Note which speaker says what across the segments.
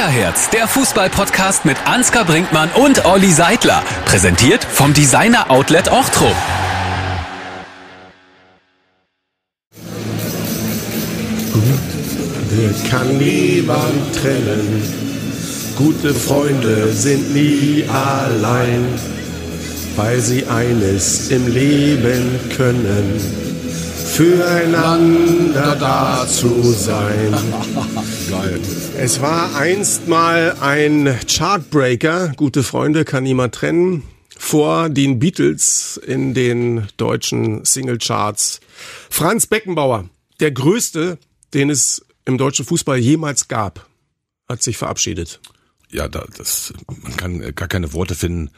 Speaker 1: Kickerherz, der Fußball-Podcast mit Ansgar Brinkmann und Olli Seidler. Präsentiert vom Designer Outlet Ochtrup.
Speaker 2: Gute kann niemand trennen. Gute Freunde sind nie allein, weil sie eines im Leben können. Füreinander da zu sein.
Speaker 3: Geil.
Speaker 2: Es war einst mal ein Chartbreaker, gute Freunde kann niemand trennen, vor den Beatles in den deutschen Singlecharts. Franz Beckenbauer, der größte, den es im deutschen Fußball jemals gab, hat sich verabschiedet.
Speaker 3: Ja, da, das, man kann gar keine Worte finden.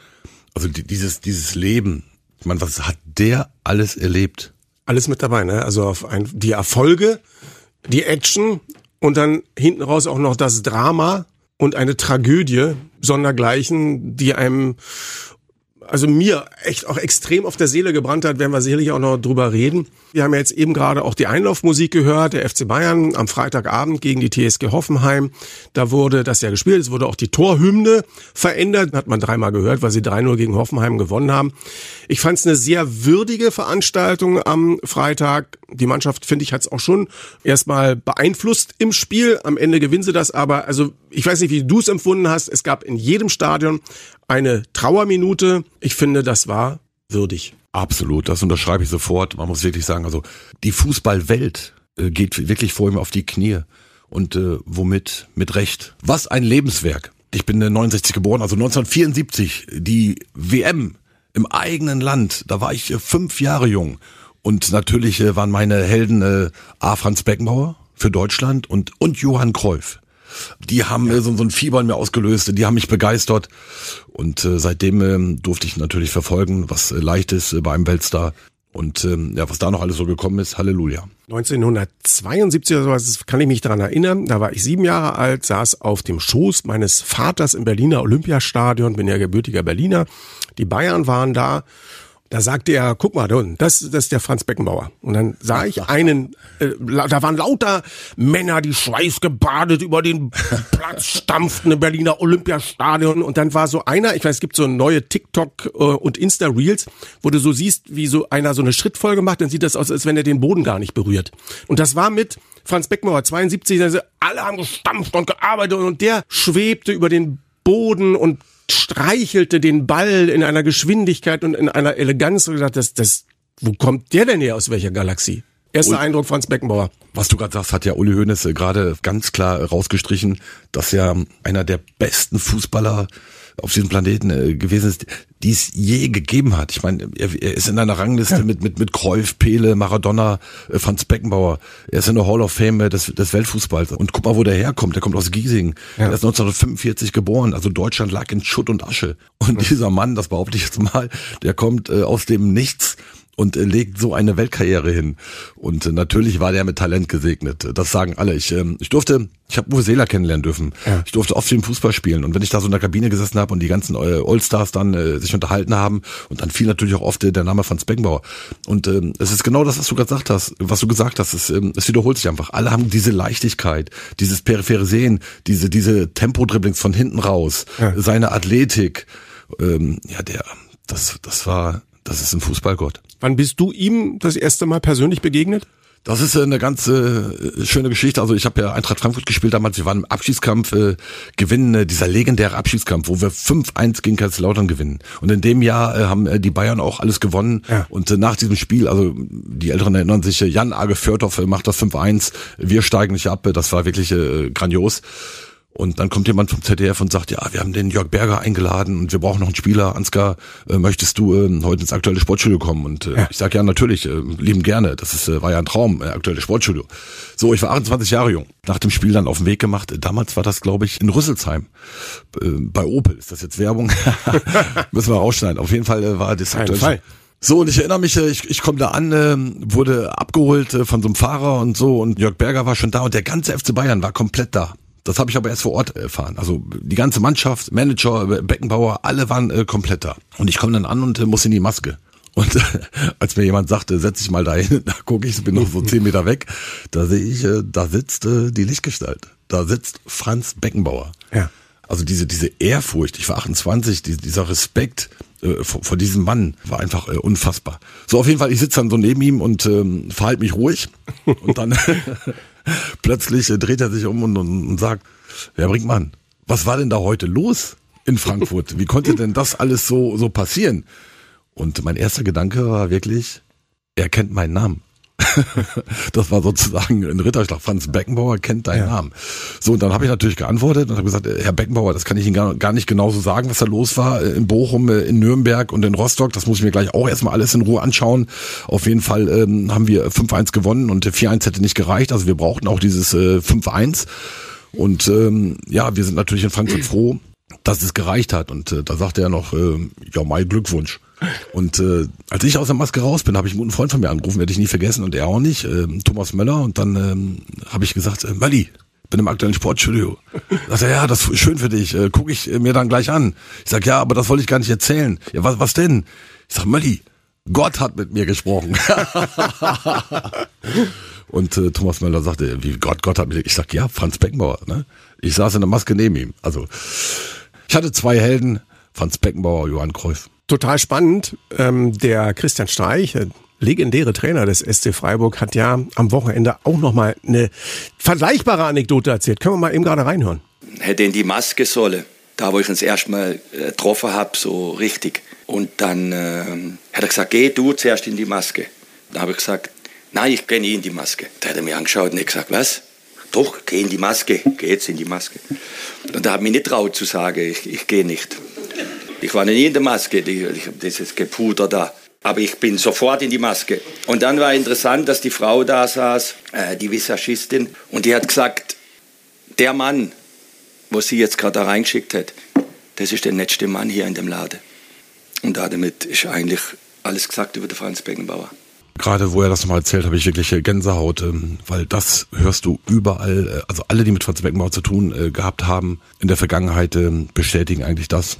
Speaker 3: Also die, dieses, dieses Leben, ich meine, was hat der alles erlebt?
Speaker 2: Alles mit dabei, ne? Also auf ein, die Erfolge, die Action und dann hinten raus auch noch das Drama und eine Tragödie sondergleichen, die einem also mir echt auch extrem auf der Seele gebrannt hat, werden wir sicherlich auch noch drüber reden. Wir haben ja jetzt eben gerade auch die Einlaufmusik gehört, der FC Bayern am Freitagabend gegen die TSG Hoffenheim. Da wurde das ja gespielt, es wurde auch die Torhymne verändert, hat man dreimal gehört, weil sie 3-0 gegen Hoffenheim gewonnen haben. Ich fand es eine sehr würdige Veranstaltung am Freitag. Die Mannschaft, finde ich, hat es auch schon erstmal beeinflusst im Spiel. Am Ende gewinnen sie das, aber also ich weiß nicht, wie du es empfunden hast. Es gab in jedem Stadion eine Trauerminute. Ich finde, das war würdig.
Speaker 3: Absolut, das unterschreibe ich sofort. Man muss wirklich sagen, also die Fußballwelt äh, geht wirklich vor ihm auf die Knie. Und äh, womit? Mit Recht. Was ein Lebenswerk. Ich bin äh, 69 geboren, also 1974, die WM im eigenen Land. Da war ich äh, fünf Jahre jung. Und natürlich äh, waren meine Helden äh, A. Franz Beckenbauer für Deutschland und, und Johann Cruyff. Die haben ja. so, so ein Fieber in mir ausgelöst, die haben mich begeistert. Und äh, seitdem ähm, durfte ich natürlich verfolgen, was äh, leicht ist äh, bei einem Weltstar. Und ähm, ja, was da noch alles so gekommen ist, Halleluja.
Speaker 2: 1972 oder sowas, kann ich mich daran erinnern. Da war ich sieben Jahre alt, saß auf dem Schoß meines Vaters im Berliner Olympiastadion, bin ja gebürtiger Berliner. Die Bayern waren da da sagte er, guck mal, das, das ist der Franz Beckenbauer. Und dann sah ich einen, äh, da waren lauter Männer, die schweißgebadet über den Platz stampften im Berliner Olympiastadion. Und dann war so einer, ich weiß, es gibt so neue TikTok äh, und Insta-Reels, wo du so siehst, wie so einer so eine Schrittfolge macht, dann sieht das aus, als wenn er den Boden gar nicht berührt. Und das war mit Franz Beckenbauer 72, also alle haben gestampft und gearbeitet und der schwebte über den Boden und streichelte den Ball in einer Geschwindigkeit und in einer Eleganz und gesagt, das, das, wo kommt der denn her aus welcher Galaxie? Erster Eindruck Franz Beckenbauer.
Speaker 3: Was du gerade sagst, hat ja Uli Hoeneß gerade ganz klar rausgestrichen, dass er einer der besten Fußballer auf diesem Planeten äh, gewesen ist, die es je gegeben hat. Ich meine, er, er ist in einer Rangliste ja. mit mit mit Cruyff, Pele, Maradona, äh, Franz Beckenbauer. Er ist in der Hall of Fame äh, des, des Weltfußballs. Und guck mal, wo der herkommt. Der kommt aus Giesing. Ja. Er ist 1945 geboren. Also Deutschland lag in Schutt und Asche. Und ja. dieser Mann, das behaupte ich jetzt mal, der kommt äh, aus dem Nichts und äh, legt so eine Weltkarriere hin. Und äh, natürlich war der mit Talent gesegnet. Das sagen alle. Ich, ähm, ich durfte, ich habe Uwe Seeler kennenlernen dürfen. Ja. Ich durfte oft den Fußball spielen. Und wenn ich da so in der Kabine gesessen habe und die ganzen äh, Allstars dann äh, sich unterhalten haben, und dann fiel natürlich auch oft äh, der Name Franz Beckenbauer. Und ähm, es ist genau das, was du gesagt hast, was du gesagt hast. Es, ähm, es wiederholt sich einfach. Alle haben diese Leichtigkeit, dieses periphere Sehen, diese, diese Tempo-Dribblings von hinten raus, ja. seine Athletik. Ähm, ja, der, das, das war das ist ein Fußballgott.
Speaker 2: Wann bist du ihm das erste Mal persönlich begegnet?
Speaker 3: Das ist eine ganz äh, schöne Geschichte. Also ich habe ja Eintracht Frankfurt gespielt damals. Wir waren im Abschiedskampf, äh, gewinnen äh, dieser legendäre Abschiedskampf, wo wir 5-1 gegen Kaiserslautern gewinnen. Und in dem Jahr äh, haben äh, die Bayern auch alles gewonnen. Ja. Und äh, nach diesem Spiel, also die Älteren erinnern sich, äh, Jan Age Fördorf äh, macht das 5-1. Wir steigen nicht ab. Das war wirklich äh, grandios. Und dann kommt jemand vom ZDF und sagt, ja, wir haben den Jörg Berger eingeladen und wir brauchen noch einen Spieler. Ansgar, äh, möchtest du äh, heute ins aktuelle Sportstudio kommen? Und äh, ja. ich sage ja natürlich, äh, lieben gerne. Das ist, äh, war ja ein Traum, äh, aktuelle Sportstudio. So, ich war 28 Jahre jung. Nach dem Spiel dann auf den Weg gemacht. Damals war das, glaube ich, in Rüsselsheim. Äh, bei Opel. Ist das jetzt Werbung? Müssen wir rausschneiden. Auf jeden Fall äh, war das aktuelle. Fall. So, und ich erinnere mich, äh, ich, ich komme da an, äh, wurde abgeholt äh, von so einem Fahrer und so und Jörg Berger war schon da und der ganze FC Bayern war komplett da. Das habe ich aber erst vor Ort erfahren. Also die ganze Mannschaft, Manager, Beckenbauer, alle waren äh, komplett da. Und ich komme dann an und äh, muss in die Maske. Und äh, als mir jemand sagte, setz dich mal dahin, da gucke ich, bin noch so zehn Meter weg, da sehe ich, äh, da sitzt äh, die Lichtgestalt. da sitzt Franz Beckenbauer.
Speaker 2: Ja.
Speaker 3: Also diese, diese Ehrfurcht, ich war 28, die, dieser Respekt äh, vor, vor diesem Mann war einfach äh, unfassbar. So, auf jeden Fall, ich sitze dann so neben ihm und ähm, verhalte mich ruhig. Und dann plötzlich dreht er sich um und, und, und sagt, Herr Brinkmann, was war denn da heute los in Frankfurt? Wie konnte denn das alles so, so passieren? Und mein erster Gedanke war wirklich, er kennt meinen Namen. Das war sozusagen ein Ritterschlag. Franz Beckenbauer kennt deinen ja. Namen. So, und dann habe ich natürlich geantwortet und habe gesagt, Herr Beckenbauer, das kann ich Ihnen gar, gar nicht genauso sagen, was da los war äh, in Bochum, äh, in Nürnberg und in Rostock. Das muss ich mir gleich auch erstmal alles in Ruhe anschauen. Auf jeden Fall ähm, haben wir 5-1 gewonnen und 4-1 hätte nicht gereicht. Also wir brauchten auch dieses äh, 5-1. Und ähm, ja, wir sind natürlich in Frankfurt froh, dass es gereicht hat. Und äh, da sagte er noch, äh, ja, mein Glückwunsch. Und äh, als ich aus der Maske raus bin, habe ich einen guten Freund von mir angerufen, werde ich nie vergessen und er auch nicht, äh, Thomas Möller. Und dann ähm, habe ich gesagt, äh, Mölli, bin im aktuellen Sportstudio. Sagt er, ja, das ist schön für dich, äh, gucke ich mir dann gleich an. Ich sag, ja, aber das wollte ich gar nicht erzählen. Ja, was, was denn? Ich sag, Mölli, Gott hat mit mir gesprochen. und äh, Thomas Möller sagte, wie Gott, Gott hat mit. Ich sag, ja, Franz Beckenbauer. Ne? Ich saß in der Maske neben ihm. Also ich hatte zwei Helden, Franz Beckenbauer, Johann Cruyff.
Speaker 2: Total spannend. Ähm, der Christian Streich, legendäre Trainer des SC Freiburg, hat ja am Wochenende auch nochmal eine vergleichbare Anekdote erzählt. Können wir mal eben gerade reinhören?
Speaker 4: Hätte in die Maske solle, da wo ich uns erstmal äh, getroffen habe, so richtig. Und dann äh, hat er gesagt, geh du zuerst in die Maske. Da habe ich gesagt, nein, ich gehe nie in die Maske. Da hat er mich angeschaut und hat gesagt, was? Doch, geh in die Maske, geh jetzt in die Maske. Und da hat mich nicht traut zu sagen, ich, ich gehe nicht. Ich war nie in der Maske, ich habe dieses Gepuder da. Aber ich bin sofort in die Maske. Und dann war interessant, dass die Frau da saß, äh, die Visagistin, und die hat gesagt, der Mann, wo sie jetzt gerade da reingeschickt hat, das ist der letzte Mann hier in dem Laden. Und damit ist eigentlich alles gesagt über den Franz Beckenbauer.
Speaker 3: Gerade wo er das nochmal erzählt, habe ich wirklich Gänsehaut, ähm, weil das hörst du überall, äh, also alle, die mit Franz Beckenbauer zu tun äh, gehabt haben, in der Vergangenheit ähm, bestätigen eigentlich das.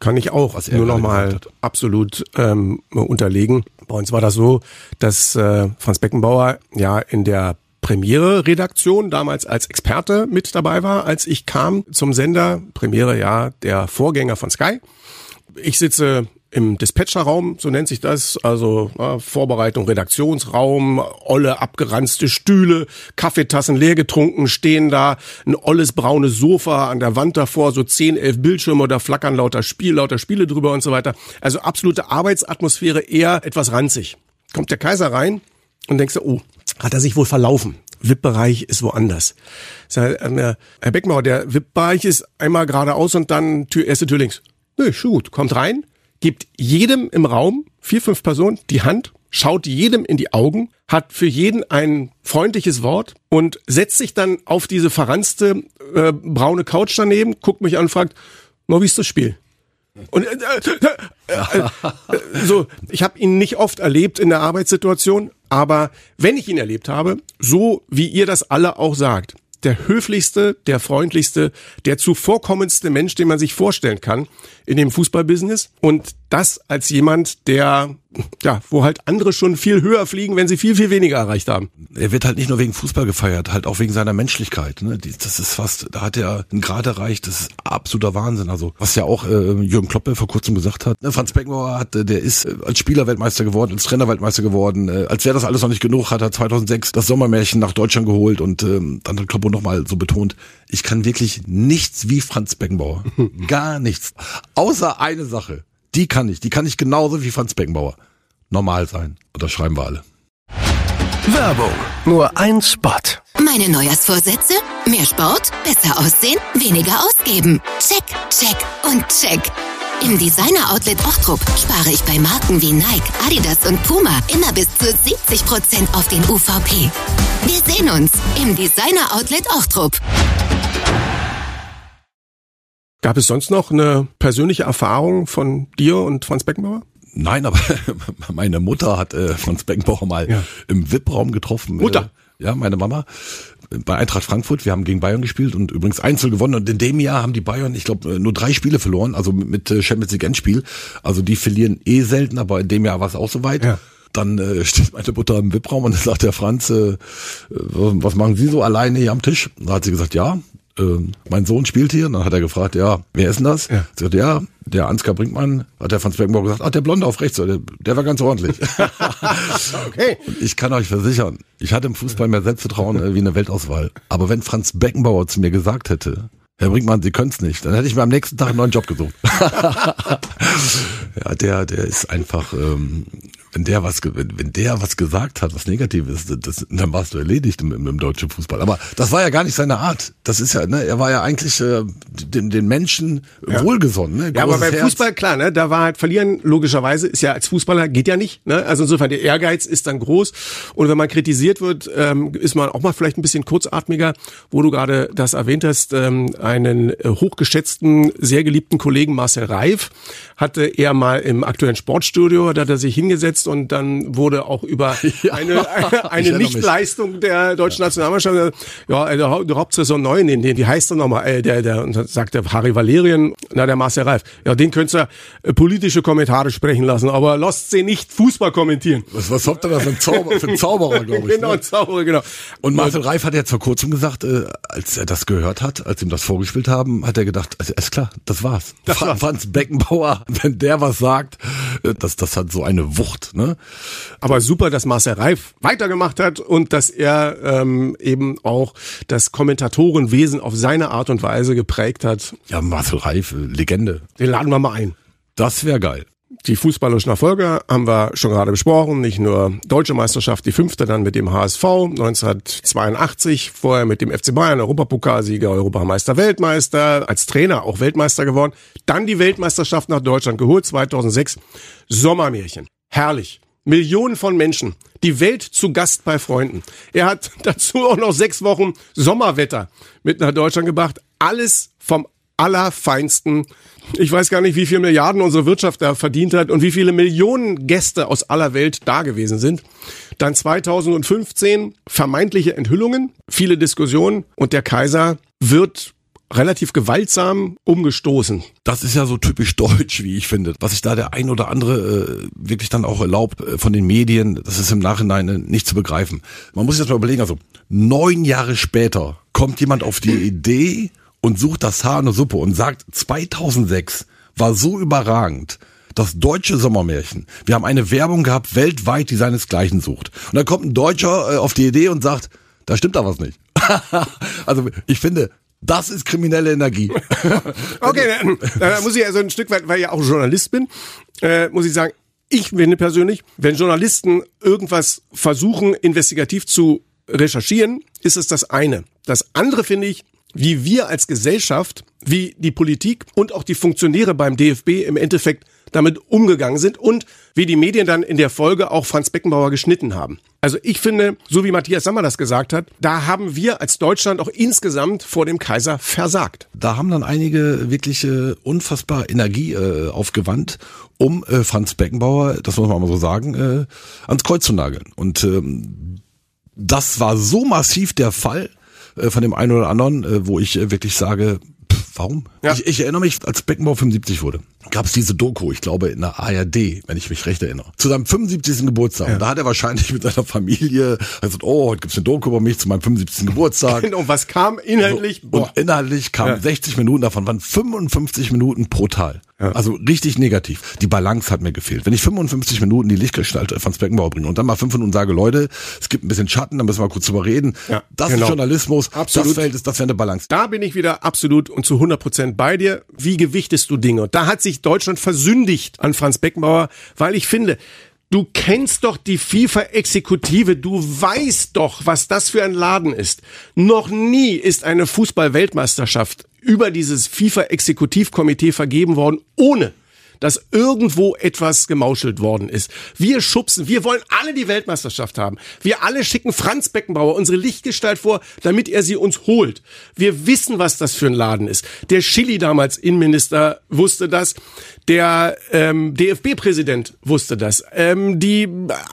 Speaker 2: Kann ich auch was nur noch mal absolut ähm, unterlegen. Bei uns war das so, dass äh, Franz Beckenbauer ja in der Premiere-Redaktion damals als Experte mit dabei war, als ich kam zum Sender. Premiere, ja, der Vorgänger von Sky. Ich sitze im Dispatcherraum, so nennt sich das, also ja, Vorbereitung, Redaktionsraum, olle abgeranzte Stühle, Kaffeetassen leer getrunken, stehen da, ein olles braunes Sofa an der Wand davor, so zehn, elf Bildschirme, da flackern lauter Spiel, lauter Spiele drüber und so weiter. Also absolute Arbeitsatmosphäre, eher etwas ranzig. Kommt der Kaiser rein und denkst du, oh, hat er sich wohl verlaufen. VIP-Bereich ist woanders. Herr Beckmauer, der VIP-Bereich ist einmal geradeaus und dann Tür, erste Tür links. Nö, nee, gut, kommt rein, gibt jedem im Raum, vier, fünf Personen, die Hand, schaut jedem in die Augen, hat für jeden ein freundliches Wort und setzt sich dann auf diese verranzte äh, braune Couch daneben, guckt mich an und fragt, no, wie ist das Spiel? Und äh, äh, äh, äh so, ich habe ihn nicht oft erlebt in der Arbeitssituation, aber wenn ich ihn erlebt habe, so wie ihr das alle auch sagt, der höflichste, der freundlichste, der zuvorkommendste Mensch, den man sich vorstellen kann in dem Fußballbusiness. Und das als jemand, der, ja, wo halt andere schon viel höher fliegen, wenn sie viel, viel weniger erreicht haben.
Speaker 3: Er wird halt nicht nur wegen Fußball gefeiert, halt auch wegen seiner Menschlichkeit. Ne? Das ist fast, da hat er einen Grad erreicht, das ist absoluter Wahnsinn. Also, was ja auch äh, Jürgen Kloppe vor kurzem gesagt hat, ne? Franz Beckenbauer hat, äh, der ist äh, als Spieler Weltmeister geworden, als Trainer Weltmeister geworden, äh, als wäre das alles noch nicht genug, hat er 2006 das Sommermärchen nach Deutschland geholt und ähm, dann hat Kloppe nochmal so betont, ich kann wirklich nichts wie Franz Beckenbauer. Gar nichts. Außer eine Sache. Die kann ich. Die kann ich genauso wie Franz Beckenbauer. Normal sein. Und das schreiben wir alle.
Speaker 1: Werbung. Nur ein Spot.
Speaker 5: Meine Neujahrsvorsätze? Mehr Sport, besser aussehen, weniger ausgeben. Check, check und check. Im Designer Outlet Ochtrup spare ich bei Marken wie Nike, Adidas und Puma immer bis zu 70% auf den UVP. Wir sehen uns im Designer Outlet Ochtrup.
Speaker 2: Gab es sonst noch eine persönliche Erfahrung von dir und Franz Beckenbauer?
Speaker 3: Nein, aber meine Mutter hat äh, Franz Beckenbauer mal ja. im VIP-Raum getroffen.
Speaker 2: Mutter?
Speaker 3: Äh, ja, meine Mama bei Eintracht Frankfurt. Wir haben gegen Bayern gespielt und übrigens Einzel gewonnen. Und in dem Jahr haben die Bayern, ich glaube, nur drei Spiele verloren, also mit, äh, Champions League Endspiel. Also die verlieren eh selten, aber in dem Jahr war es auch soweit. Ja. Dann äh, steht meine Mutter im VIP-Raum und dann sagt der Franz, äh, was machen Sie so alleine hier am Tisch? Da hat sie gesagt, ja, äh, mein Sohn spielt hier. Und dann hat er gefragt, ja, wer ist denn das? Ja. Sie sagt, ja, der Ansgar Brinkmann, hat der Franz Beckenbauer gesagt, ach, der Blonde auf rechts, der, der war ganz ordentlich. okay. Und ich kann euch versichern, ich hatte im Fußball mehr Selbstvertrauen äh, wie eine Weltauswahl. Aber wenn Franz Beckenbauer zu mir gesagt hätte, Herr Brinkmann, Sie können es nicht. Dann hätte ich mir am nächsten Tag einen neuen Job gesucht. ja, der, der ist einfach, ähm, wenn der was, wenn der was gesagt hat, was Negatives, das, dann warst du erledigt im, im, deutschen Fußball. Aber das war ja gar nicht seine Art. Das ist ja, ne, er war ja eigentlich äh, den, den Menschen ja. wohlgesonnen. Ne?
Speaker 2: ja, aber beim Herz. Fußball klar, ne, da war halt verlieren logischerweise ist ja als Fußballer geht ja nicht. Ne? Also insofern der Ehrgeiz ist dann groß und wenn man kritisiert wird, ähm, ist man auch mal vielleicht ein bisschen kurzatmiger. Wo du gerade das erwähnt hast, ähm, einen äh, hochgeschätzten, sehr geliebten Kollegen Marcel Reif hatte er mal im aktuellen Sportstudio, da hat er sich hingesetzt und dann wurde auch über ja, eine, eine, eine Nichtleistung der deutschen Nationalmannschaft, ja, der, der Hauptsaison 9, den, den, die heißt er nochmal, äh, der, der, und dann sagt der Harry Valerien, na, der Marcel Reif, ja, den könntest du äh, politische Kommentare sprechen lassen, aber lasst sie nicht Fußball kommentieren.
Speaker 3: Was, was habt ihr da für ein, Zauber, für ein Zauberer, glaube ich.
Speaker 2: genau,
Speaker 3: ne?
Speaker 2: Zauberer, genau.
Speaker 3: Und Marcel Reif hat jetzt vor kurzem gesagt, äh, als er das gehört hat, als ihm das vorgespielt haben, hat er gedacht, also, ist klar, das war's. Das war's. Franz Beckenbauer wenn der was sagt, äh, das, das hat so eine Wucht. Ne?
Speaker 2: Aber super, dass Marcel Reif weitergemacht hat und dass er ähm, eben auch das Kommentatorenwesen auf seine Art und Weise geprägt hat.
Speaker 3: Ja, Marcel Reif, äh, Legende.
Speaker 2: Den laden wir mal ein.
Speaker 3: Das wäre geil.
Speaker 2: Die fußballerischen Erfolge haben wir schon gerade besprochen. Nicht nur deutsche Meisterschaft, die fünfte dann mit dem HSV 1982, vorher mit dem FC Bayern, Europapokalsieger, Europameister, Weltmeister, als Trainer auch Weltmeister geworden. Dann die Weltmeisterschaft nach Deutschland geholt, 2006. Sommermärchen. Herrlich. Millionen von Menschen. Die Welt zu Gast bei Freunden. Er hat dazu auch noch sechs Wochen Sommerwetter mit nach Deutschland gebracht. Alles vom allerfeinsten. Ich weiß gar nicht, wie viele Milliarden unsere Wirtschaft da verdient hat und wie viele Millionen Gäste aus aller Welt da gewesen sind. Dann 2015 vermeintliche Enthüllungen, viele Diskussionen und der Kaiser wird relativ gewaltsam umgestoßen.
Speaker 3: Das ist ja so typisch deutsch, wie ich finde. Was sich da der ein oder andere äh, wirklich dann auch erlaubt äh, von den Medien, das ist im Nachhinein äh, nicht zu begreifen. Man muss sich das mal überlegen, also neun Jahre später kommt jemand auf die Idee, und sucht das Haar in der Suppe und sagt, 2006 war so überragend. Das deutsche Sommermärchen. Wir haben eine Werbung gehabt weltweit, die seinesgleichen sucht. Und dann kommt ein Deutscher äh, auf die Idee und sagt, da stimmt da was nicht. also ich finde, das ist kriminelle Energie.
Speaker 2: okay, dann muss ich also ein Stück weit, weil ich ja auch Journalist bin, äh, muss ich sagen, ich finde persönlich, wenn Journalisten irgendwas versuchen, investigativ zu recherchieren, ist es das eine. Das andere finde ich, wie wir als Gesellschaft, wie die Politik und auch die Funktionäre beim DFB im Endeffekt damit umgegangen sind und wie die Medien dann in der Folge auch Franz Beckenbauer geschnitten haben. Also ich finde, so wie Matthias Sammer das gesagt hat, da haben wir als Deutschland auch insgesamt vor dem Kaiser versagt.
Speaker 3: Da haben dann einige wirklich äh, unfassbar Energie äh, aufgewandt, um äh, Franz Beckenbauer, das muss man mal so sagen, äh, ans Kreuz zu nageln. Und ähm, das war so massiv der Fall, äh, von dem einen oder anderen, äh, wo ich äh, wirklich sage, pff, warum? Ja. Ich, ich erinnere mich, als Beckenbauer 75 wurde, gab es diese Doku, ich glaube in der ARD, wenn ich mich recht erinnere, zu seinem 75. Geburtstag. Ja. Und da hat er wahrscheinlich mit seiner Familie gesagt, oh, heute gibt's eine Doku über mich zu meinem 75. Geburtstag.
Speaker 2: Und was kam inhaltlich?
Speaker 3: So, und inhaltlich kamen ja. 60 Minuten davon, waren 55 Minuten pro Teil. Ja. Also richtig negativ. Die Balance hat mir gefehlt. Wenn ich 55 Minuten die Lichtgestalt von Beckenbauer bringe und dann mal fünf Minuten sage, Leute, es gibt ein bisschen Schatten, da müssen wir kurz drüber reden. Ja, das genau. ist Journalismus, absolut. das fällt, das wäre eine Balance.
Speaker 2: Da bin ich wieder absolut und zu 100 Prozent bei dir. Wie gewichtest du Dinge? Und da hat sich Deutschland versündigt an Franz Beckenbauer, weil ich finde, Du kennst doch die FIFA-Exekutive, du weißt doch, was das für ein Laden ist. Noch nie ist eine Fußball-Weltmeisterschaft über dieses FIFA-Exekutivkomitee vergeben worden, ohne dass irgendwo etwas gemauschelt worden ist. Wir schubsen, wir wollen alle die Weltmeisterschaft haben. Wir alle schicken Franz Beckenbauer unsere Lichtgestalt vor, damit er sie uns holt. Wir wissen, was das für ein Laden ist. Der Chili damals Innenminister wusste das. Der ähm, DFB-Präsident wusste das. Ähm, die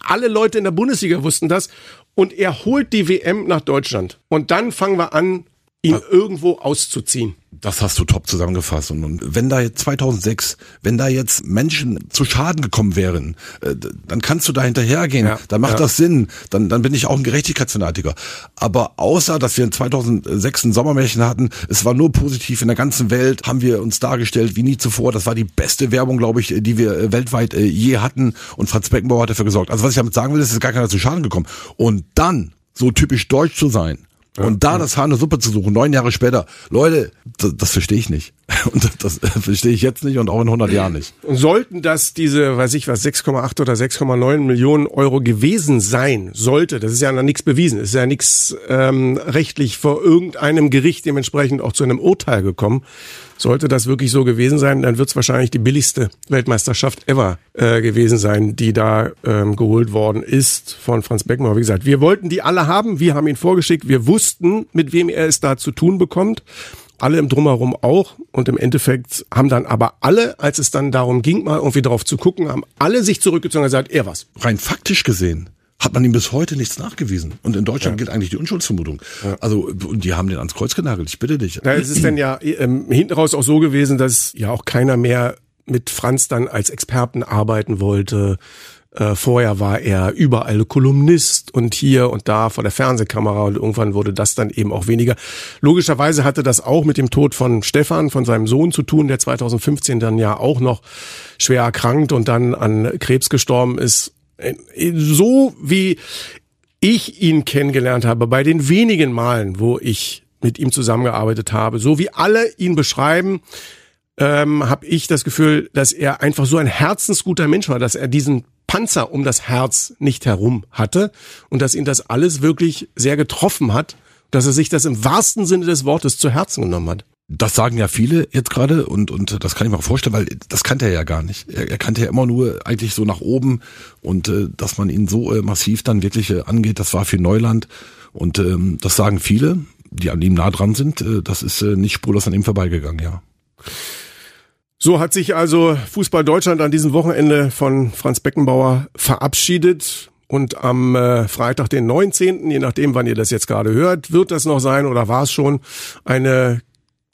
Speaker 2: alle Leute in der Bundesliga wussten das. Und er holt die WM nach Deutschland. Und dann fangen wir an, ihn irgendwo auszuziehen.
Speaker 3: Das hast du top zusammengefasst. Und, und wenn da jetzt 2006, wenn da jetzt Menschen zu Schaden gekommen wären, äh, dann kannst du da hinterhergehen.
Speaker 2: Ja,
Speaker 3: dann macht
Speaker 2: ja.
Speaker 3: das Sinn. Dann, dann bin ich auch ein Gerechtigkeitsfanatiker. Aber außer, dass wir in 2006 ein Sommermärchen hatten, es war nur positiv in der ganzen Welt, haben wir uns dargestellt wie nie zuvor. Das war die beste Werbung, glaube ich, die wir äh, weltweit äh, je hatten. Und Franz Beckenbauer hat dafür gesorgt. Also was ich damit sagen will, ist, es ist gar keiner zu Schaden gekommen. Und dann so typisch deutsch zu sein, und da das Haar in der Suppe zu suchen, neun Jahre später, Leute, das, das verstehe ich nicht. Und das, das verstehe ich jetzt nicht und auch in 100 Jahren nicht.
Speaker 2: Sollten das diese, weiß ich was, 6,8 oder 6,9 Millionen Euro gewesen sein, sollte, das ist ja noch nichts bewiesen, ist ja nichts ähm, rechtlich vor irgendeinem Gericht dementsprechend auch zu einem Urteil gekommen. Sollte das wirklich so gewesen sein, dann wird es wahrscheinlich die billigste Weltmeisterschaft ever äh, gewesen sein, die da ähm, geholt worden ist von Franz Beckenbauer. Wie gesagt, wir wollten die alle haben, wir haben ihn vorgeschickt, wir wussten, mit wem er es da zu tun bekommt alle im Drumherum auch. Und im Endeffekt haben dann aber alle, als es dann darum ging, mal irgendwie drauf zu gucken, haben alle sich zurückgezogen und gesagt, er was.
Speaker 3: Rein faktisch gesehen hat man ihm bis heute nichts nachgewiesen. Und in Deutschland gilt eigentlich die Unschuldsvermutung. Also, und die haben den ans Kreuz genagelt, ich bitte dich.
Speaker 2: Na, es ist dann ja ähm, hinten raus auch so gewesen, dass ja auch keiner mehr mit Franz dann als Experten arbeiten wollte. Äh, vorher war er überall Kolumnist und hier und da vor der Fernsehkamera und irgendwann wurde das dann eben auch weniger. Logischerweise hatte das auch mit dem Tod von Stefan, von seinem Sohn zu tun, der 2015 dann ja auch noch schwer erkrankt und dann an Krebs gestorben ist. Äh, So wie ich ihn kennengelernt habe, bei den wenigen Malen, wo ich mit ihm zusammengearbeitet habe, so wie alle ihn beschreiben, ähm, habe ich das Gefühl, dass er einfach so ein herzensguter Mensch war, dass er diesen Panzer um das Herz nicht herum hatte und dass ihn das alles wirklich sehr getroffen hat, dass er sich das im wahrsten Sinne des Wortes zu Herzen genommen hat.
Speaker 3: Das sagen ja viele jetzt gerade und, und das kann ich mir auch vorstellen, weil das kannte er ja gar nicht. Er, er kannte ja immer nur eigentlich so nach oben und äh, dass man ihn so äh, massiv dann wirklich äh, angeht, das war für Neuland und ähm, das sagen viele, die an ihm nah dran sind. Äh, das ist äh, nicht spurlos an ihm vorbeigegangen, ja.
Speaker 2: So hat sich also Fußball Deutschland an diesem Wochenende von Franz Beckenbauer verabschiedet. Und am äh, Freitag, den 19., je nachdem, wann ihr das jetzt gerade hört, wird das noch sein oder war es schon eine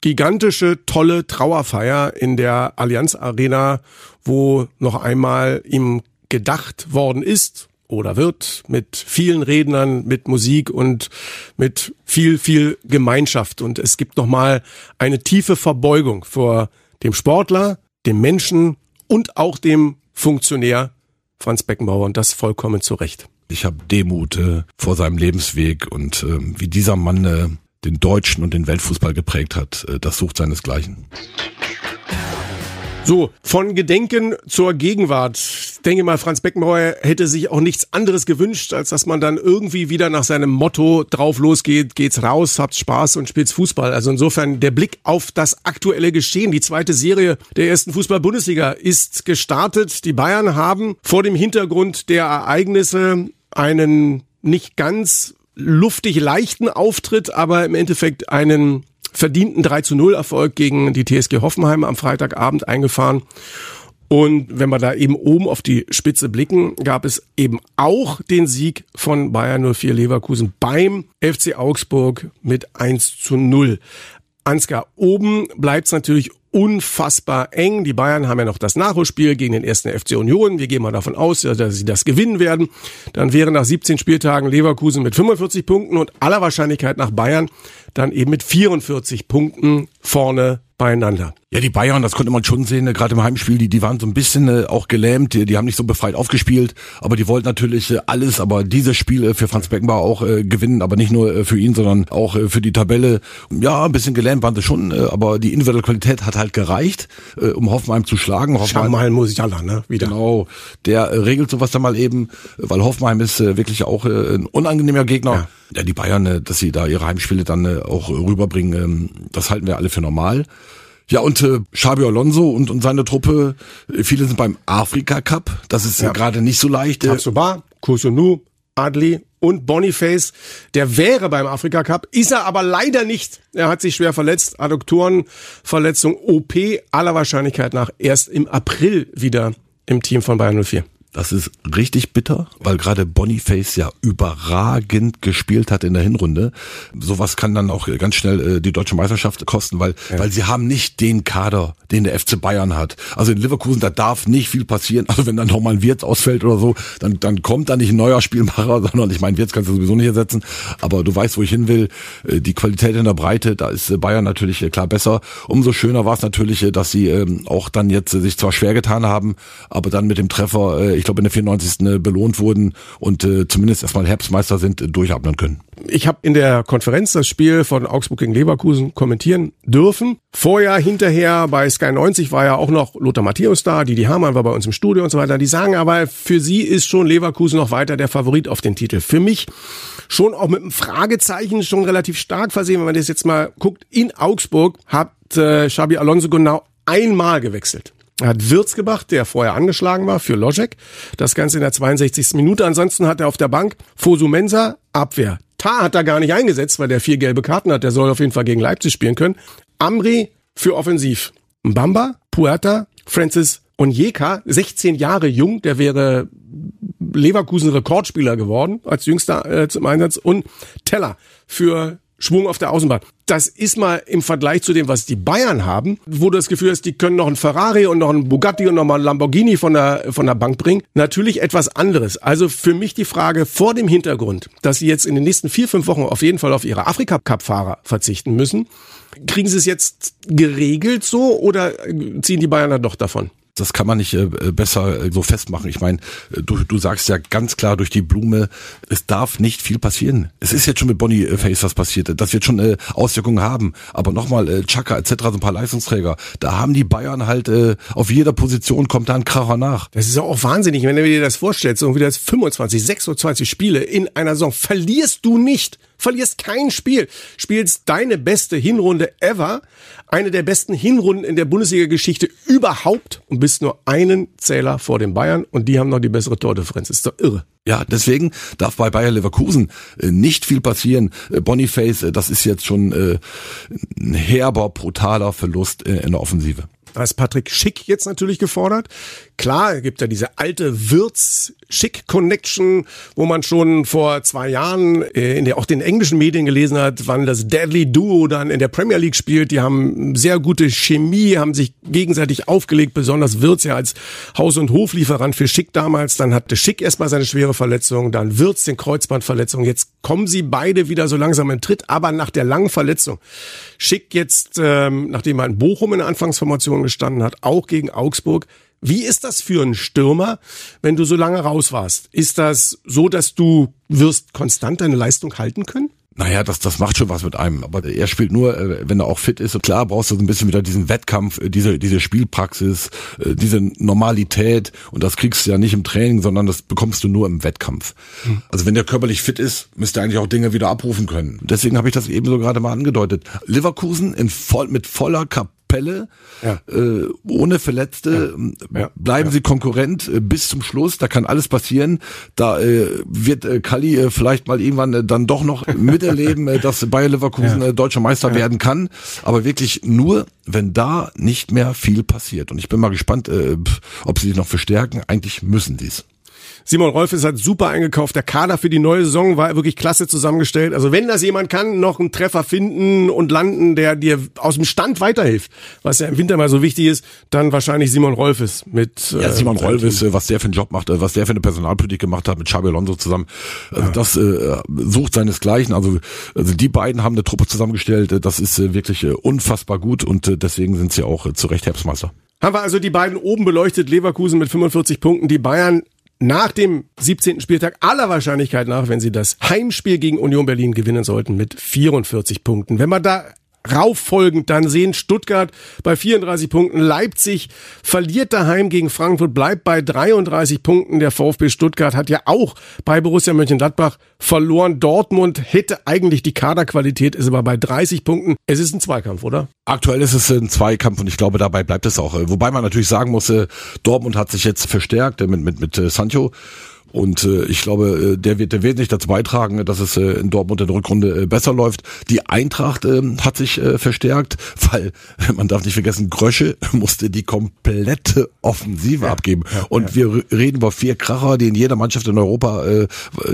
Speaker 2: gigantische, tolle Trauerfeier in der Allianz Arena, wo noch einmal ihm gedacht worden ist oder wird mit vielen Rednern, mit Musik und mit viel, viel Gemeinschaft. Und es gibt noch mal eine tiefe Verbeugung vor dem Sportler, dem Menschen und auch dem Funktionär Franz Beckenbauer und das vollkommen zu Recht.
Speaker 3: Ich habe Demut äh, vor seinem Lebensweg und äh, wie dieser Mann äh, den deutschen und den Weltfußball geprägt hat, äh, das sucht seinesgleichen.
Speaker 2: So, von Gedenken zur Gegenwart. Ich denke mal, Franz Beckenbauer hätte sich auch nichts anderes gewünscht, als dass man dann irgendwie wieder nach seinem Motto drauf losgeht, geht's raus, habt Spaß und spielt's Fußball. Also insofern der Blick auf das aktuelle Geschehen. Die zweite Serie der ersten Fußball-Bundesliga ist gestartet. Die Bayern haben vor dem Hintergrund der Ereignisse einen nicht ganz luftig leichten Auftritt, aber im Endeffekt einen verdienten 3 zu 0 Erfolg gegen die TSG Hoffenheim am Freitagabend eingefahren. Und wenn wir da eben oben auf die Spitze blicken, gab es eben auch den Sieg von Bayern 04 Leverkusen beim FC Augsburg mit 1 zu 0. Ansgar, oben bleibt es natürlich unfassbar eng. Die Bayern haben ja noch das Nachholspiel gegen den ersten FC Union. Wir gehen mal davon aus, dass sie das gewinnen werden. Dann wäre nach 17 Spieltagen Leverkusen mit 45 Punkten und aller Wahrscheinlichkeit nach Bayern dann eben mit 44 Punkten vorne beieinander.
Speaker 3: Ja, die Bayern, das konnte man schon sehen, äh, gerade im Heimspiel, die, die waren so ein bisschen äh, auch gelähmt, die, die haben nicht so befreit aufgespielt, aber die wollten natürlich äh, alles, aber dieses Spiel äh, für Franz Beckenbauer auch äh, gewinnen, aber nicht nur für ihn, sondern auch für die Tabelle. Ja, ein bisschen gelähmt waren sie schon, aber die individuelle Qualität hat halt gereicht, äh, um Hoffenheim zu schlagen. Hoffenheim,
Speaker 2: Schamal Musiala, ne? Wieder.
Speaker 3: Genau, der äh, regelt sowas dann mal eben, weil Hoffenheim ist äh, wirklich auch äh, ein unangenehmer Gegner.
Speaker 2: Ja.
Speaker 3: Ja, die Bayern, äh, dass sie da ihre Heimspiele dann äh, auch rüberbringen, ähm, das halten wir alle für normal. Ja, und äh, Xabi Alonso und, und seine Truppe, äh, viele sind beim Afrika Cup. Das ist ja. Gerade nicht so leicht. Äh,
Speaker 2: Tabsoba, Kusunu, Adli und Boniface. Der wäre beim Afrika Cup, ist er aber leider nicht. Er hat sich schwer verletzt, Adduktorenverletzung, OP, aller Wahrscheinlichkeit nach erst im April wieder im Team von Bayern 04.
Speaker 3: Das ist richtig bitter, weil gerade Boniface ja überragend gespielt hat in der Hinrunde. Sowas kann dann auch ganz schnell äh, die deutsche Meisterschaft kosten, weil, ja. weil sie haben nicht den Kader, den der FC Bayern hat. Also in Leverkusen, da darf nicht viel passieren. Also wenn dann noch mal ein Wirtz ausfällt oder so, dann, dann kommt da nicht ein neuer Spielmacher, sondern ich meine, Wirtz kannst du sowieso nicht ersetzen. Aber du weißt, wo ich hin will. Äh, die Qualität in der Breite, da ist äh, Bayern natürlich äh, klar besser. Umso schöner war es natürlich, dass sie ähm, auch dann jetzt sich zwar schwer getan haben, aber dann mit dem Treffer, ich glaube in der 94. belohnt wurden und äh, zumindest erstmal Herbstmeister sind, äh, durchatmen können.
Speaker 2: Ich habe in der Konferenz das Spiel von Augsburg gegen Leverkusen kommentieren dürfen. Vorher, hinterher bei Sky 90 war ja auch noch Lothar Matthäus da, Didi Hamann war bei uns im Studio und so weiter. Die sagen aber, für sie ist schon Leverkusen noch weiter der Favorit auf den Titel. Für mich schon auch mit einem Fragezeichen schon relativ stark versehen, wenn man das jetzt mal guckt. In Augsburg hat äh, Xabi Alonso genau einmal gewechselt. Er hat Wirtz gebracht, der vorher angeschlagen war für Logic. Das Ganze in der 62. Minute. Ansonsten hat er auf der Bank Fosu Mensa, Abwehr. Tar hat er gar nicht eingesetzt, weil der vier gelbe Karten hat. Der soll auf jeden Fall gegen Leipzig spielen können. Amri für Offensiv. Mbamba, Puerta, Francis Onyeka, 16 Jahre jung, der wäre Leverkusen Rekordspieler geworden als jüngster äh, zum Einsatz und Teller für Schwung auf der Außenbahn. Das ist mal im Vergleich zu dem, was die Bayern haben, wo du das Gefühl hast, die können noch einen Ferrari und noch einen Bugatti und noch mal einen Lamborghini von der, von der Bank bringen. Natürlich etwas anderes. Also für mich die Frage vor dem Hintergrund, dass sie jetzt in den nächsten vier, fünf Wochen auf jeden Fall auf ihre Afrika-Cup-Fahrer verzichten müssen. Kriegen sie es jetzt geregelt so oder ziehen die Bayern dann doch davon?
Speaker 3: Das kann man nicht äh, besser äh, so festmachen. Ich meine, äh, du, du sagst ja ganz klar durch die Blume, es darf nicht viel passieren. Es ist jetzt schon mit Bonnie äh, Face was passiert. Das wird schon äh, Auswirkungen haben. Aber nochmal, äh, Chaka etc., so ein paar Leistungsträger, da haben die Bayern halt äh, auf jeder Position kommt da ein Kracher nach.
Speaker 2: Das ist auch wahnsinnig, wenn du dir das vorstellst, so wie das 25, 26 Spiele in einer Saison verlierst du nicht verlierst kein Spiel, spielst deine beste Hinrunde ever, eine der besten Hinrunden in der Bundesliga-Geschichte überhaupt und bist nur einen Zähler vor den Bayern und die haben noch die bessere Tordifferenz. Ist doch irre.
Speaker 3: Ja, deswegen darf bei Bayer Leverkusen äh, nicht viel passieren. Äh, Boniface, äh, das ist jetzt schon ein herber, brutaler Verlust in der Offensive.
Speaker 2: Da ist Patrick Schick jetzt natürlich gefordert. Klar, gibt ja diese alte Wirts-Schick-Connection, wo man schon vor zwei Jahren äh, in der, auch den englischen Medien gelesen hat, wann das Deadly Duo dann in der Premier League spielt. Die haben sehr gute Chemie, haben sich gegenseitig aufgelegt, besonders Wirts ja als Haus- und Hoflieferant für Schick damals. Dann hatte Schick erstmal seine schwere Verletzung, dann Wirts den Kreuzbandverletzung. Jetzt kommen sie beide wieder so langsam in Tritt, aber nach der langen Verletzung. Schick jetzt, ähm, nachdem er in Bochum in der Anfangsformation gestanden hat, auch gegen Augsburg. Wie ist das für einen Stürmer, wenn du so lange raus warst? Ist das so, dass du wirst konstant deine Leistung halten können?
Speaker 3: Naja, das, das macht schon was mit einem. Aber er spielt nur, äh, wenn er auch fit ist. Und klar brauchst du so ein bisschen wieder diesen Wettkampf, äh, diese, diese Spielpraxis, äh, diese Normalität. Und das kriegst du ja nicht im Training, sondern das bekommst du nur im Wettkampf. Hm. Also wenn der körperlich fit ist, müsste er eigentlich auch Dinge wieder abrufen können. Deswegen habe ich das eben so gerade mal angedeutet. Leverkusen in voll, mit voller Kap Fälle, ja. äh, ohne Verletzte. Ja. Ja. Bleiben Sie Konkurrent äh, bis zum Schluss, da kann alles passieren. Da äh, wird äh, Kali äh, vielleicht mal irgendwann äh, dann doch noch miterleben, äh, dass Bayer Leverkusen äh, deutscher Meister werden kann. Aber wirklich nur, wenn da nicht mehr viel passiert. Und ich bin mal gespannt, äh, ob sie sich noch verstärken. Eigentlich müssen sie es.
Speaker 2: Simon Rolfes hat super eingekauft. Der Kader für die neue Saison war wirklich klasse zusammengestellt. Also wenn das jemand kann, noch einen Treffer finden und landen, der dir aus dem Stand weiterhilft, was ja im Winter mal so wichtig ist, dann wahrscheinlich Simon Rolfes mit.
Speaker 3: Ja, Simon äh, Rolfes, äh, was der für einen Job macht, äh, was der für eine Personalpolitik gemacht hat mit Xabi Alonso zusammen, also ja. das äh, sucht seinesgleichen. Also, also die beiden haben eine Truppe zusammengestellt. Das ist äh, wirklich äh, unfassbar gut und äh, deswegen sind sie auch äh, zu Recht Herbstmeister.
Speaker 2: Haben wir also die beiden oben beleuchtet, Leverkusen mit 45 Punkten, die Bayern nach dem 17. Spieltag aller Wahrscheinlichkeit nach, wenn sie das Heimspiel gegen Union Berlin gewinnen sollten, mit 44 Punkten. Wenn man da rauffolgend dann sehen Stuttgart bei 34 Punkten, Leipzig verliert daheim gegen Frankfurt, bleibt bei 33 Punkten. Der VfB Stuttgart hat ja auch bei Borussia Mönchengladbach verloren. Dortmund hätte eigentlich die Kaderqualität, ist aber bei 30 Punkten. Es ist ein Zweikampf, oder?
Speaker 3: Aktuell ist es ein Zweikampf und ich glaube, dabei bleibt es auch. Wobei man natürlich sagen muss, Dortmund hat sich jetzt verstärkt mit, mit, mit Sancho Und äh, ich glaube, äh, der wird der wesentlich dazu beitragen, dass es äh, in Dortmund in der Rückrunde äh, besser läuft. Die Eintracht äh, hat sich äh, verstärkt, weil man darf nicht vergessen, Grösche musste die komplette Offensive ja, abgeben. Ja, und ja. wir reden über vier Kracher, die in jeder Mannschaft in Europa äh,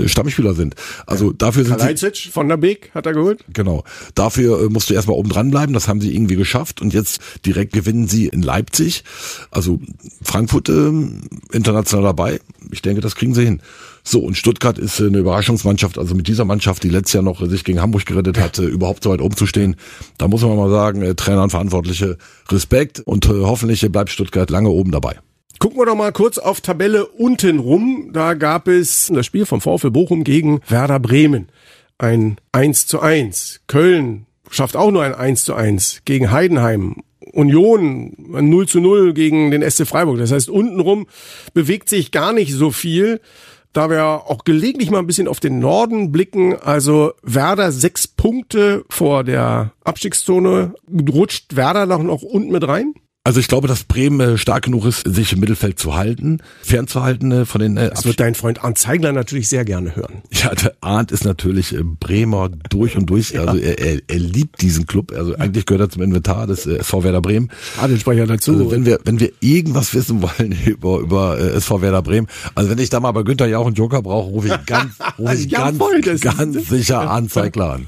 Speaker 3: Stammspieler sind. Also dafür sind
Speaker 2: Kalajdzic sie, von der Beek hat er geholt.
Speaker 3: Genau. Dafür äh, musst du erstmal oben dran bleiben. Das haben sie irgendwie geschafft. Und jetzt direkt gewinnen sie in Leipzig. Also Frankfurt äh, international dabei. Ich denke, das kriegen sie hin. So, und Stuttgart ist äh, eine Überraschungsmannschaft, also mit dieser Mannschaft, die letztes Jahr noch sich gegen Hamburg gerettet hat, äh, überhaupt so weit oben zu stehen. Da muss man mal sagen, äh, Trainer und Verantwortliche, Respekt und hoffentlich bleibt Stuttgart lange oben dabei.
Speaker 2: Gucken wir doch mal kurz auf Tabelle unten rum. Da gab es das Spiel vom VfL Bochum gegen Werder Bremen. Ein 1 zu 1. Köln schafft auch nur ein 1 zu 1 gegen Heidenheim. Union 0 zu 0 gegen den SC Freiburg. Das heißt, untenrum bewegt sich gar nicht so viel. Da wir auch gelegentlich mal ein bisschen auf den Norden blicken, also Werder sechs Punkte vor der Abstiegszone. Rutscht Werder noch, noch unten mit rein?
Speaker 3: Also ich glaube, dass Bremen äh, stark genug ist, sich im Mittelfeld zu halten, fernzuhalten äh, von den.
Speaker 2: Äh, das wird dein Freund Arndt Zeigler natürlich sehr gerne hören.
Speaker 3: Ja, der Arndt ist natürlich äh, Bremer durch und durch. ja. Also er, er, er liebt diesen Club. Also eigentlich gehört er zum Inventar des äh, SV Werder Bremen.
Speaker 2: Stadionsprecher dazu.
Speaker 3: Also wenn wir wenn wir irgendwas wissen wollen über über äh, SV Werder Bremen, also wenn ich da mal bei Günther Jauch einen Joker brauche, rufe ich ganz rufe ich ganz ganz sicher Arndt Zeigler an.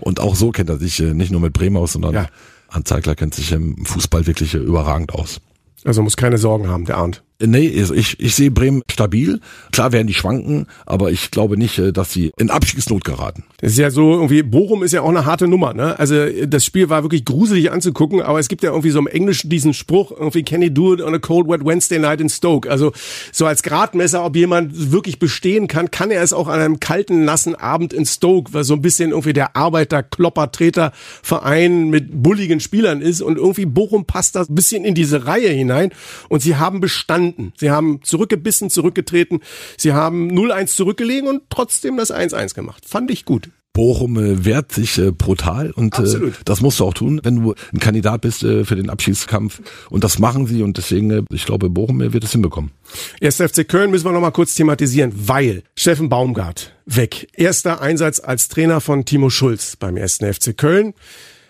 Speaker 3: Und auch so kennt er sich äh, nicht nur mit Bremen aus, sondern ja. Anzeigler kennt sich im Fußball wirklich überragend aus.
Speaker 2: Also muss keine Sorgen haben, der Arndt.
Speaker 3: Nee, also ich, ich sehe Bremen stabil. Klar werden die schwanken, aber ich glaube nicht, äh, dass sie in Abstiegsnot geraten.
Speaker 2: Das ist ja so, irgendwie, Bochum ist ja auch eine harte Nummer, ne? Also das Spiel war wirklich gruselig anzugucken, aber es gibt ja irgendwie so im Englischen diesen Spruch, irgendwie can you do it on a cold wet Wednesday night in Stoke? Also so als Gradmesser, ob jemand wirklich bestehen kann, kann er es auch an einem kalten, nassen Abend in Stoke, weil so ein bisschen irgendwie der Arbeiter, Klopper, Treter Verein mit bulligen Spielern ist und irgendwie Bochum passt da ein bisschen in diese Reihe hinein und sie haben bestanden überwunden. Sie haben zurückgebissen, zurückgetreten. Sie haben 0-1 zurückgelegen und trotzdem das 1-1 gemacht. Fand ich gut.
Speaker 3: Bochum äh, wehrt sich äh, brutal und äh, das musst du auch tun, wenn du ein Kandidat bist äh, für den Abschiedskampf und das machen sie und deswegen, äh, ich glaube, Bochum äh, wird es hinbekommen.
Speaker 2: Erst FC Köln müssen wir noch mal kurz thematisieren, weil Steffen Baumgart weg. Erster Einsatz als Trainer von Timo Schulz beim ersten FC Köln.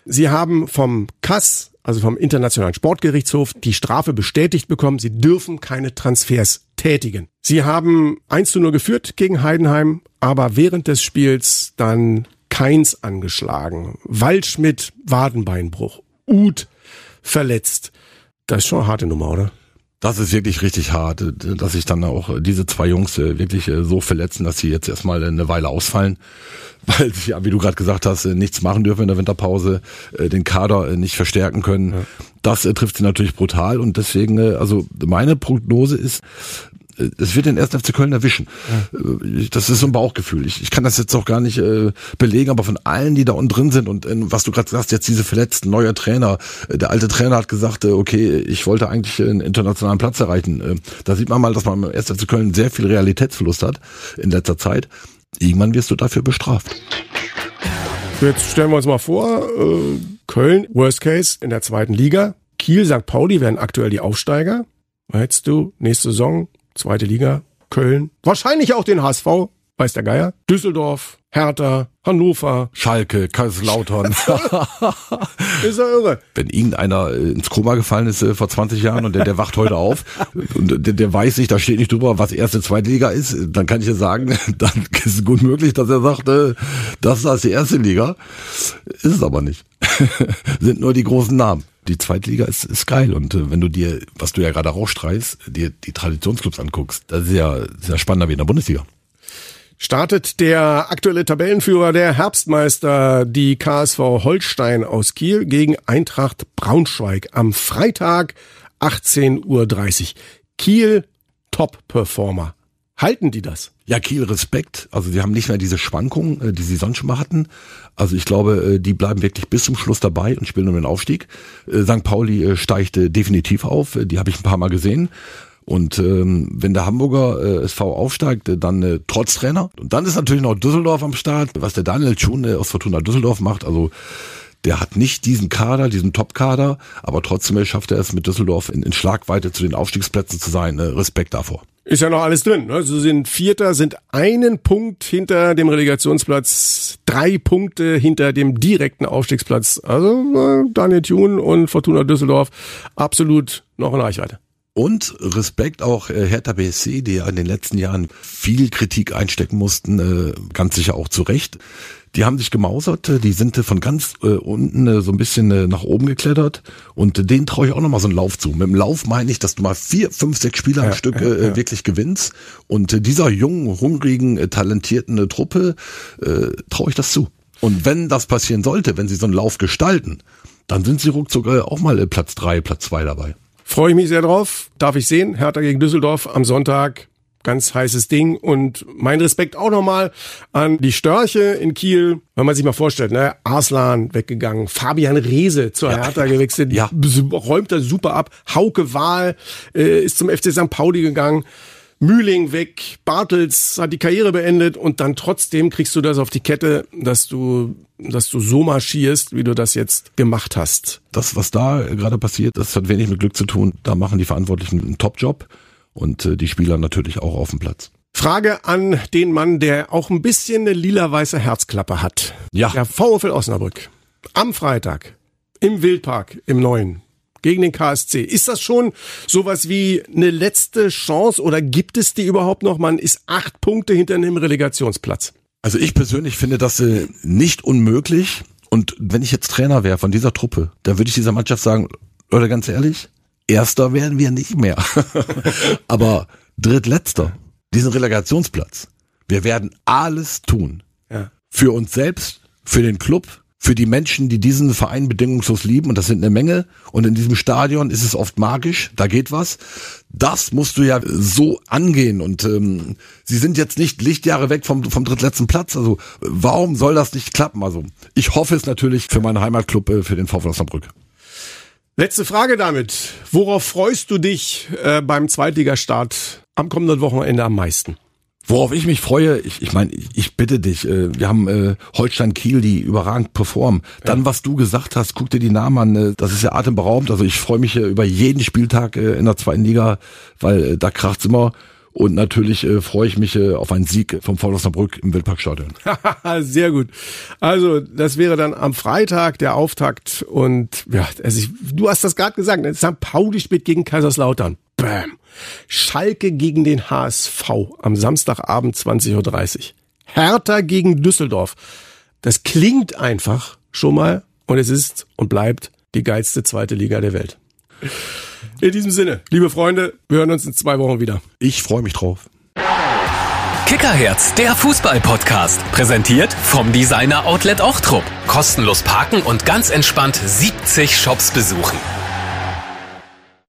Speaker 2: Sie haben vom Kass also vom Internationalen Sportgerichtshof, die Strafe bestätigt bekommen. Sie dürfen keine Transfers tätigen. Sie haben 1 zu 0 geführt gegen Heidenheim, aber während des Spiels dann Keins angeschlagen. Waldschmidt Wadenbeinbruch. Uth verletzt. Das ist schon eine harte Nummer, oder?
Speaker 3: Das ist wirklich richtig hart, dass sich dann auch diese zwei Jungs äh, wirklich äh, so verletzen, dass sie jetzt erstmal eine Weile ausfallen, weil sie ja, wie du gerade gesagt hast, äh, nichts machen dürfen in der Winterpause, den Kader nicht verstärken können. Ja. Das trifft sie natürlich brutal und deswegen, also meine Prognose ist, es wird den ersten FC Köln erwischen. Ja. Das ist so ein Bauchgefühl. Ich, ich kann das jetzt auch gar nicht äh, belegen, aber von allen, die da unten drin sind und äh, was du gerade sagst, jetzt diese verletzten, neuer Trainer. Äh, der alte Trainer hat gesagt, äh, okay, ich wollte eigentlich einen internationalen Platz erreichen. Äh, da sieht man mal, dass man im ersten FC Köln sehr viel Realitätsverlust hat in letzter Zeit. Irgendwann wirst du dafür bestraft.
Speaker 2: Jetzt stellen wir uns mal vor, äh, Köln, Worst Case in der zweiten Liga. Kiel, St. Pauli werden aktuell die Aufsteiger. Hättest du nächste Saison zweite Liga, Köln, wahrscheinlich auch den HSV, weiß der Geier, Düsseldorf, Hertha, Hannover,
Speaker 3: Schalke, Kaiserslautern.
Speaker 2: ist ja irre.
Speaker 3: Wenn irgendeiner äh, ins Koma gefallen ist äh, vor 20 Jahren und der, der wacht heute auf und der, der weiß nicht, da steht nicht drüber, was erste, zweite Liga ist, dann kann ich ja sagen, dann ist es gut möglich, dass er sagt, äh, das ist die erste Liga. Ist es aber nicht. Sind nur die großen Namen die Zweitliga ist, ist geil. Und äh, wenn du dir, was du ja gerade rausstreichst, dir die Traditionsclubs anguckst, das ist ja sehr spannender wie in der Bundesliga.
Speaker 2: Startet der aktuelle Tabellenführer der Herbstmeister, die KSV Holstein aus Kiel gegen Eintracht Braunschweig am Freitag 18.30 Uhr. Kiel Top-Performer. Halten die das?
Speaker 3: Ja, Kiel Respekt. Also sie haben nicht mehr diese Schwankungen, äh, die sie sonst schon mal hatten. Also ich glaube, äh, die bleiben wirklich bis zum Schluss dabei und spielen um den Aufstieg. Äh, St. Pauli steigt definitiv auf. Die habe ich ein paar Mal gesehen. Und ähm, wenn der Hamburger äh, SV aufsteigt, äh, dann äh, trotz Trainer. Und dann ist natürlich noch Düsseldorf am Start, was der Daniel Schuhn äh, aus Fortuna Düsseldorf macht. Also Der hat nicht diesen Kader, diesen Top-Kader, aber trotzdem schafft er es mit Düsseldorf in, in Schlagweite zu den Aufstiegsplätzen zu sein. Äh, Respekt davor.
Speaker 2: Ist ja noch alles drin. Ne? Sie sind Vierter, sind einen Punkt hinter dem Relegationsplatz, drei Punkte hinter dem direkten Aufstiegsplatz. Also äh, Daniel Thun und Fortuna Düsseldorf absolut noch in Reichweite.
Speaker 3: Und Respekt auch äh, Hertha BSC, die ja in den letzten Jahren viel Kritik einstecken mussten, äh, ganz sicher auch zu Recht. Die haben sich gemausert, äh, die sind äh, von ganz äh, unten äh, so ein bisschen äh, nach oben geklettert und äh, denen traue ich auch nochmal so einen Lauf zu. Mit dem Lauf meine ich, dass du mal vier, fünf, sechs Spieler ja, am Stück äh, ja. wirklich gewinnst und äh, dieser jungen, hungrigen, äh, talentierten äh, Truppe äh, traue ich das zu. Und wenn das passieren sollte, wenn sie so einen Lauf gestalten, dann sind sie ruckzuck äh, auch mal äh, Platz drei, Platz zwei dabei.
Speaker 2: Freue ich mich sehr drauf. Darf ich sehen. Hertha gegen Düsseldorf am Sonntag. Ganz heißes Ding. Und mein Respekt auch nochmal an die Störche in Kiel. Wenn man sich mal vorstellt, ne? Arslan weggegangen, Fabian Rehse zur ja. Hertha gewechselt, ja. räumt er super ab. Hauke Wahl äh, ist zum FC St. Pauli gegangen. Mühling weg, Bartels hat die Karriere beendet und dann trotzdem kriegst du das auf die Kette, dass du, dass du so marschierst, wie du das jetzt gemacht hast.
Speaker 3: Das, was da gerade passiert, das hat wenig mit Glück zu tun. Da machen die Verantwortlichen einen Top-Job und äh, die Spieler natürlich auch auf dem Platz.
Speaker 2: Frage an den Mann, der auch ein bisschen eine lila-weiße Herzklappe hat.
Speaker 3: Ja.
Speaker 2: Der VfL Osnabrück. Am Freitag. Im Wildpark, im Neuen gegen den KSC. Ist das schon sowas wie eine letzte Chance oder gibt es die überhaupt noch? Man ist acht Punkte hinter einem Relegationsplatz.
Speaker 3: Also ich persönlich finde das äh, nicht unmöglich. Und wenn ich jetzt Trainer wäre von dieser Truppe, dann würde ich dieser Mannschaft sagen, Leute, ganz ehrlich, Erster werden wir nicht mehr. Aber Drittletzter, diesen Relegationsplatz. Wir werden alles tun. Ja. Für uns selbst, für den Club, für die Menschen, die diesen Verein bedingungslos lieben, und das sind eine Menge, und in diesem Stadion ist es oft magisch, da geht was. Das musst du ja so angehen. Und ähm, sie sind jetzt nicht Lichtjahre weg vom, vom drittletzten Platz. Also warum soll das nicht klappen? Also ich hoffe es natürlich für meinen Heimatclub, äh, für den VfL Osnabrück.
Speaker 2: Letzte Frage damit. Worauf freust du dich äh, beim Zweitligastart am kommenden Wochenende am meisten?
Speaker 3: Worauf ich mich freue, ich, ich meine, ich, bitte dich, äh, wir haben äh, Holstein Kiel, die überragend performen. Dann, ja. was du gesagt hast, guck dir die Namen an, äh, das ist ja atemberaubend. Also ich freue mich äh, über jeden Spieltag äh, in der zweiten Liga, weil äh, da kracht's immer. Und natürlich äh, freue ich mich äh, auf einen Sieg vom VfL Osnabrück im Wildparkstadion.
Speaker 2: Sehr gut. Also das wäre dann am Freitag der Auftakt und ja, also ich, du hast das gerade gesagt, ne? St. Pauli spielt gegen Kaiserslautern. Bam. Schalke gegen den HSV am Samstagabend 20.30 Uhr. Hertha gegen Düsseldorf. Das klingt einfach schon mal und es ist und bleibt die geilste zweite Liga der Welt. In diesem Sinne, liebe Freunde, wir hören uns in zwei Wochen wieder.
Speaker 3: Ich freue mich drauf.
Speaker 1: Kickerherz, der Fußball-Podcast. Präsentiert vom Designer Outlet Ochtrup. Kostenlos parken und ganz entspannt 70 Shops besuchen.